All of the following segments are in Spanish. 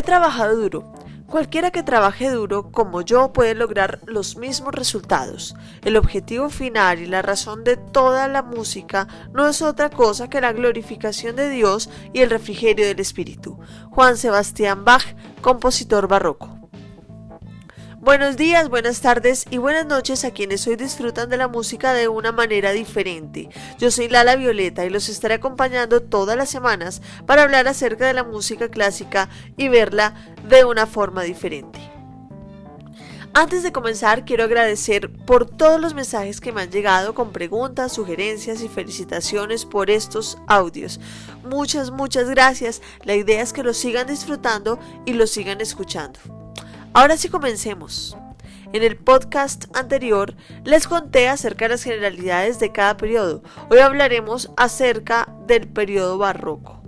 He trabajado duro. Cualquiera que trabaje duro como yo puede lograr los mismos resultados. El objetivo final y la razón de toda la música no es otra cosa que la glorificación de Dios y el refrigerio del Espíritu. Juan Sebastián Bach, compositor barroco. Buenos días, buenas tardes y buenas noches a quienes hoy disfrutan de la música de una manera diferente. Yo soy Lala Violeta y los estaré acompañando todas las semanas para hablar acerca de la música clásica y verla de una forma diferente. Antes de comenzar, quiero agradecer por todos los mensajes que me han llegado con preguntas, sugerencias y felicitaciones por estos audios. Muchas, muchas gracias. La idea es que los sigan disfrutando y los sigan escuchando. Ahora sí comencemos. En el podcast anterior les conté acerca de las generalidades de cada periodo. Hoy hablaremos acerca del periodo barroco.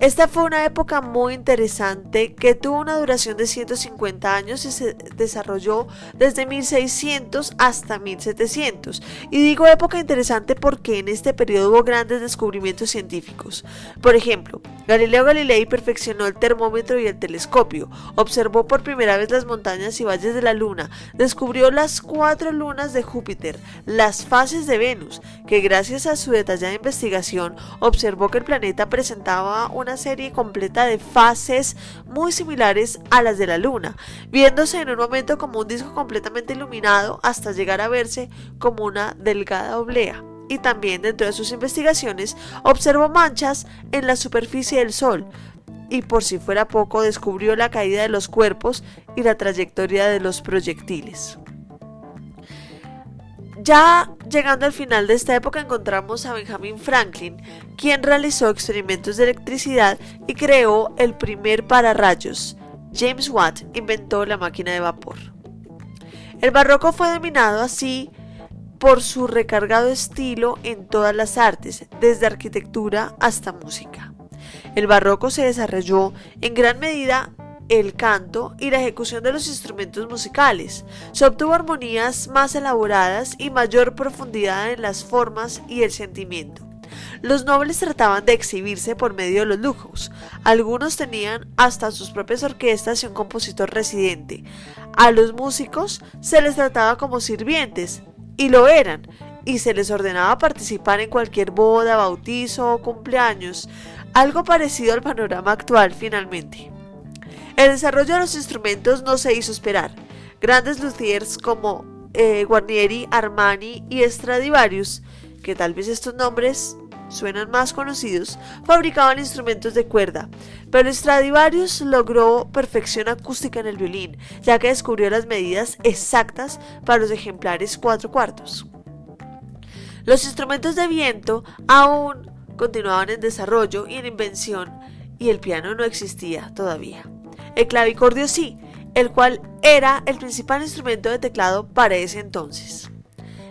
Esta fue una época muy interesante que tuvo una duración de 150 años y se desarrolló desde 1600 hasta 1700. Y digo época interesante porque en este periodo hubo grandes descubrimientos científicos. Por ejemplo, Galileo Galilei perfeccionó el termómetro y el telescopio, observó por primera vez las montañas y valles de la Luna, descubrió las cuatro lunas de Júpiter, las fases de Venus, que gracias a su detallada investigación observó que el planeta presentaba una serie completa de fases muy similares a las de la Luna, viéndose en un momento como un disco completamente iluminado hasta llegar a verse como una delgada oblea. Y también dentro de sus investigaciones observó manchas en la superficie del Sol, y por si fuera poco descubrió la caída de los cuerpos y la trayectoria de los proyectiles. Ya llegando al final de esta época encontramos a Benjamin Franklin, quien realizó experimentos de electricidad y creó el primer pararrayos. James Watt inventó la máquina de vapor. El barroco fue dominado así por su recargado estilo en todas las artes, desde arquitectura hasta música. El barroco se desarrolló en gran medida el canto y la ejecución de los instrumentos musicales. Se obtuvo armonías más elaboradas y mayor profundidad en las formas y el sentimiento. Los nobles trataban de exhibirse por medio de los lujos. Algunos tenían hasta sus propias orquestas y un compositor residente. A los músicos se les trataba como sirvientes, y lo eran, y se les ordenaba participar en cualquier boda, bautizo o cumpleaños, algo parecido al panorama actual finalmente. El desarrollo de los instrumentos no se hizo esperar. Grandes luthiers como eh, Guarnieri, Armani y Stradivarius, que tal vez estos nombres suenan más conocidos, fabricaban instrumentos de cuerda, pero Stradivarius logró perfección acústica en el violín, ya que descubrió las medidas exactas para los ejemplares cuatro cuartos. Los instrumentos de viento aún continuaban en desarrollo y en invención, y el piano no existía todavía. El clavicordio sí, el cual era el principal instrumento de teclado para ese entonces.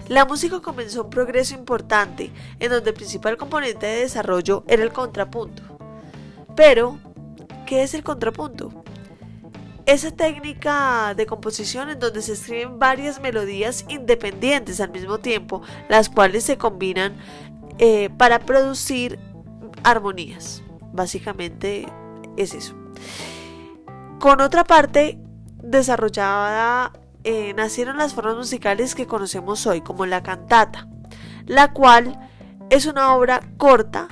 La música comenzó un progreso importante, en donde el principal componente de desarrollo era el contrapunto. Pero, ¿qué es el contrapunto? Esa técnica de composición en donde se escriben varias melodías independientes al mismo tiempo, las cuales se combinan eh, para producir armonías. Básicamente es eso. Con otra parte desarrollada eh, nacieron las formas musicales que conocemos hoy, como la cantata, la cual es una obra corta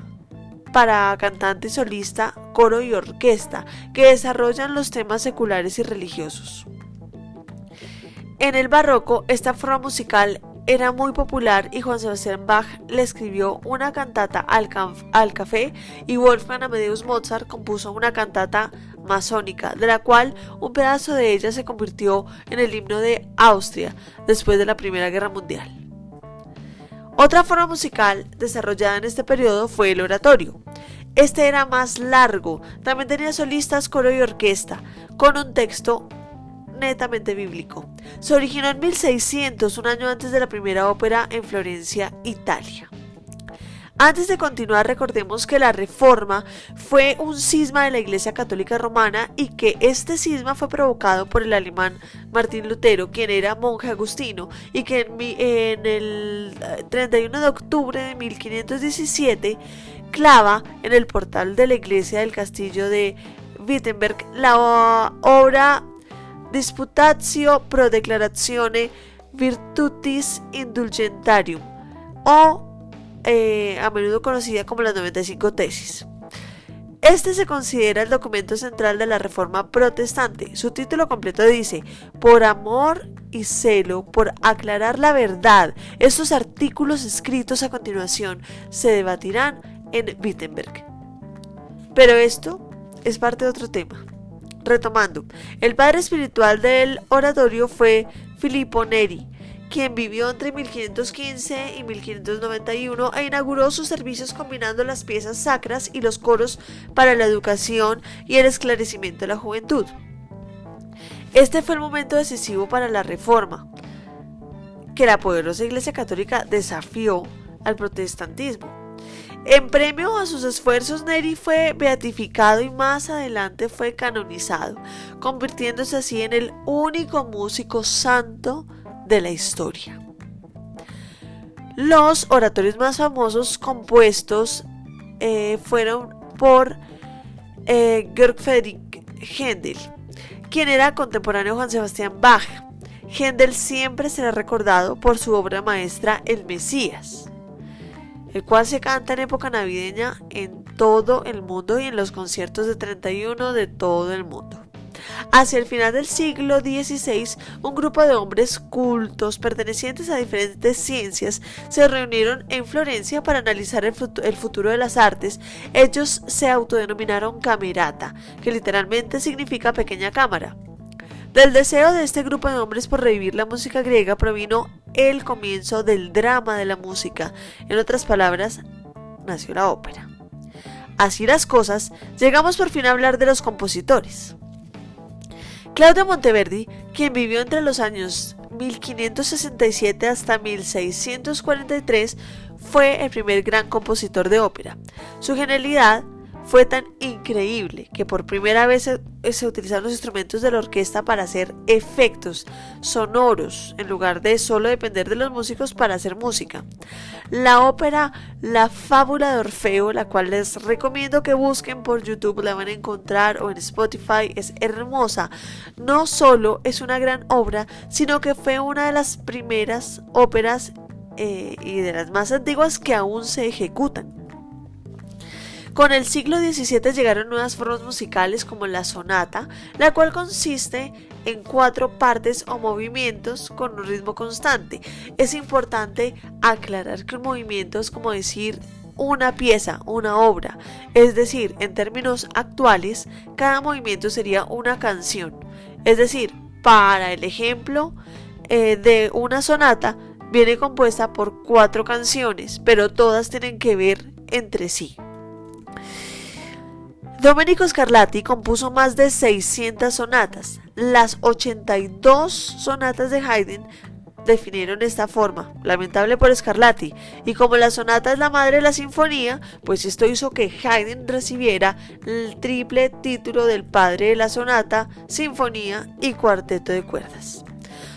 para cantante solista, coro y orquesta, que desarrollan los temas seculares y religiosos. En el barroco, esta forma musical era muy popular y Juan Sebastián Bach le escribió una cantata al, café y Wolfgang Amadeus Mozart compuso una cantata masónica, de la cual un pedazo de ella se convirtió en el himno de Austria después de la Primera Guerra Mundial. Otra forma musical desarrollada en este periodo fue el oratorio. Este era más largo, también tenía solistas, coro y orquesta, con un texto netamente bíblico. Se originó en 1600, un año antes de la primera ópera en Florencia, Italia. Antes de continuar, recordemos que la reforma fue un cisma de la Iglesia Católica Romana y que este cisma fue provocado por el alemán Martín Lutero, quien era monje agustino y que en, el 31 eh, de octubre de 1517 clava en el portal de la iglesia del castillo de Wittenberg la obra Disputatio pro declarazione virtutis indulgentarium o eh, a menudo conocida como las 95 tesis. Este se considera el documento central de la Reforma Protestante. Su título completo dice, por amor y celo, por aclarar la verdad, estos artículos escritos a continuación se debatirán en Wittenberg. Pero esto es parte de otro tema. Retomando, el padre espiritual del oratorio fue Filippo Neri, quien vivió entre 1515 y 1591 e inauguró sus servicios combinando las piezas sacras y los coros para la educación y el esclarecimiento de la juventud. Este fue el momento decisivo para la reforma, que la poderosa Iglesia Católica desafió al protestantismo. En premio a sus esfuerzos, Neri fue beatificado y más adelante fue canonizado, convirtiéndose así en el único músico santo de la historia. Los oratorios más famosos compuestos eh, fueron por eh, Georg Friedrich Händel, quien era contemporáneo de Juan Sebastián Bach. Händel siempre será recordado por su obra maestra El Mesías, el cual se canta en época navideña en todo el mundo y en los conciertos de 31 de todo el mundo. Hacia el final del siglo XVI, un grupo de hombres cultos pertenecientes a diferentes ciencias se reunieron en Florencia para analizar el, futuro de las artes. Ellos se autodenominaron Camerata, que literalmente significa pequeña cámara. Del deseo de este grupo de hombres por revivir la música griega provino el comienzo del drama de la música. En otras palabras, nació la ópera. Así las cosas, llegamos por fin a hablar de los compositores. Claudio Monteverdi, quien vivió entre los años 1567 hasta 1643, fue el primer gran compositor de ópera. Su genialidad fue tan increíble que por primera vez se, utilizaron los instrumentos de la orquesta para hacer efectos sonoros en lugar de solo depender de los músicos para hacer música. La ópera La Fábula de Orfeo, la cual les recomiendo que busquen por YouTube, la van a encontrar o en Spotify, es hermosa. No solo es una gran obra, sino que fue una de las primeras óperas eh, y de las más antiguas que aún se ejecutan. Con el siglo XVII llegaron nuevas formas musicales como la sonata, la cual consiste en cuatro partes o movimientos con un ritmo constante. Es importante aclarar que un movimiento es como decir una pieza, una obra, es decir, en términos actuales, cada movimiento sería una canción. Es decir, para el ejemplo eh, de una sonata, viene compuesta por cuatro canciones, pero todas tienen que ver entre sí. Domenico Scarlatti compuso más de 600 sonatas. Las 82 sonatas de Haydn definieron esta forma, lamentable por Scarlatti, y como la sonata es la madre de la sinfonía, pues esto hizo que Haydn recibiera el triple título del padre de la sonata, sinfonía y cuarteto de cuerdas.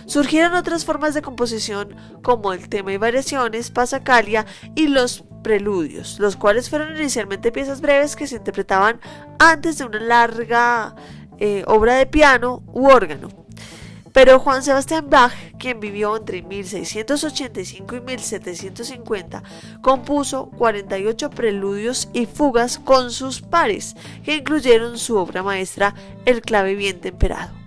Surgieron otras formas de composición como el tema y variaciones, pasacalia y los preludios, los cuales fueron inicialmente piezas breves que se interpretaban antes de una larga eh, obra de piano u órgano. Pero Juan Sebastián Bach, quien vivió entre 1685 y 1750, compuso 48 preludios y fugas con sus pares, que incluyeron su obra maestra El clave bien temperado.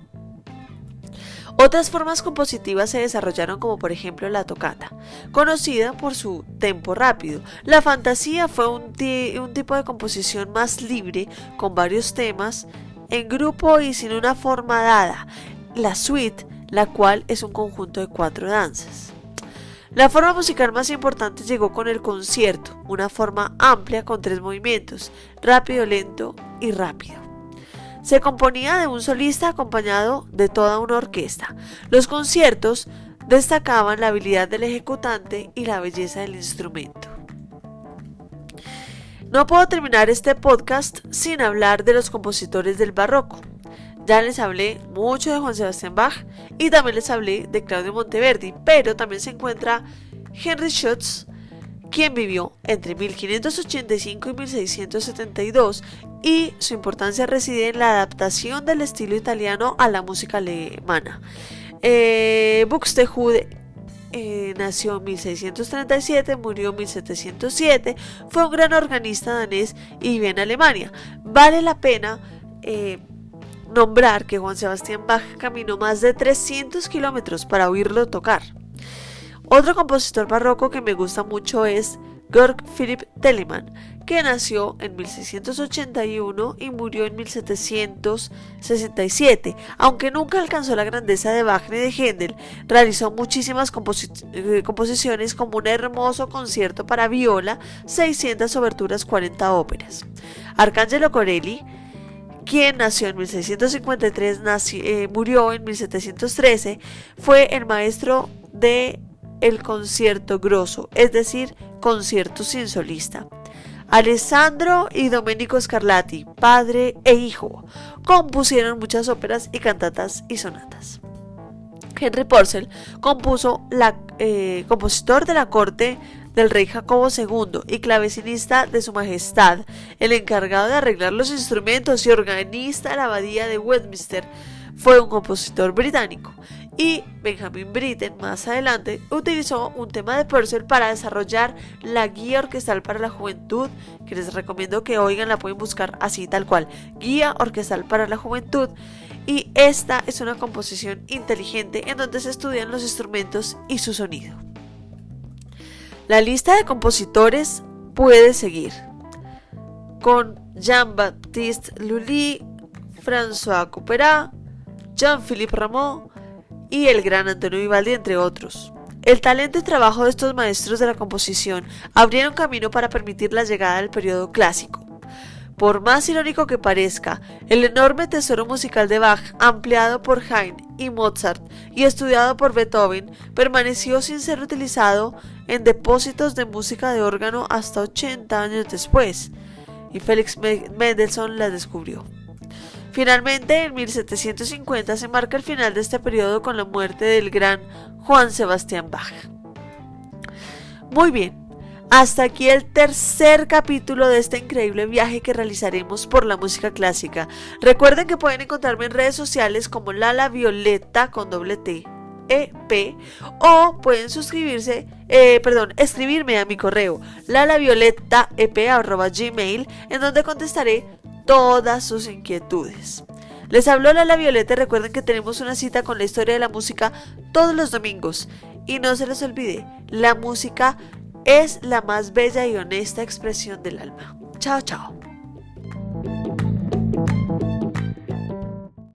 Otras formas compositivas se desarrollaron como por ejemplo la tocata, conocida por su tempo rápido. La fantasía fue un, un tipo de composición más libre, con varios temas, en grupo y sin una forma dada. La suite, la cual es un conjunto de cuatro danzas. La forma musical más importante llegó con el concierto, una forma amplia con tres movimientos, rápido, lento y rápido. Se componía de un solista acompañado de toda una orquesta. Los conciertos destacaban la habilidad del ejecutante y la belleza del instrumento. No puedo terminar este podcast sin hablar de los compositores del barroco. Ya les hablé mucho de Juan Sebastián Bach y también les hablé de Claudio Monteverdi, pero también se encuentra Henry Schütz, quien vivió entre 1585 y 1672 y su importancia reside en la adaptación del estilo italiano a la música alemana. Eh, Buxtehude eh, nació en 1637, murió en 1707, fue un gran organista danés y vive en Alemania. Vale la pena eh, nombrar que Juan Sebastián Bach caminó más de 300 kilómetros para oírlo tocar. Otro compositor barroco que me gusta mucho es Georg Philipp Telemann, que nació en 1681 y murió en 1767. Aunque nunca alcanzó la grandeza de Wagner y de Händel, realizó muchísimas eh, composiciones como un hermoso concierto para viola, 600 oberturas, 40 óperas. Arcangelo Corelli quien nació en 1653, eh, murió en 1713, fue el maestro de el concierto grosso, es decir, concierto sin solista. Alessandro y Domenico Scarlatti, padre e hijo, compusieron muchas óperas y cantatas y sonatas. Henry Purcell compuso eh, compositor de la corte del rey Jacobo II y clavecinista de su majestad, el encargado de arreglar los instrumentos y organista de la abadía de Westminster, fue un compositor británico y Benjamin Britten más adelante utilizó un tema de Purcell para desarrollar la guía orquestal para la juventud, que les recomiendo que oigan, la pueden buscar así tal cual, guía orquestal para la juventud. Y esta es una composición inteligente en donde se estudian los instrumentos y su sonido. La lista de compositores puede seguir con Jean-Baptiste Lully, François Couperin, Jean-Philippe Rameau, y el gran Antonio Vivaldi, entre otros. El talento y trabajo de estos maestros de la composición abrieron camino para permitir la llegada del periodo clásico. Por más irónico que parezca, el enorme tesoro musical de Bach, ampliado por Haydn y Mozart y estudiado por Beethoven, permaneció sin ser utilizado en depósitos de música de órgano hasta 80 años después, y Félix Mendelssohn la descubrió. Finalmente, en 1750 se marca el final de este periodo con la muerte del gran Juan Sebastián Bach. Muy bien, hasta aquí el tercer capítulo de este increíble viaje que realizaremos por la música clásica. Recuerden que pueden encontrarme en redes sociales como Lala Violeta con doble T. EP o pueden suscribirse, eh, perdón, escribirme a mi correo lalavioletaep.gmail en donde contestaré todas sus inquietudes. Les habló Lala Violeta y recuerden que tenemos una cita con la historia de la música todos los domingos. Y no se les olvide, la música es la más bella y honesta expresión del alma. Chao, chao.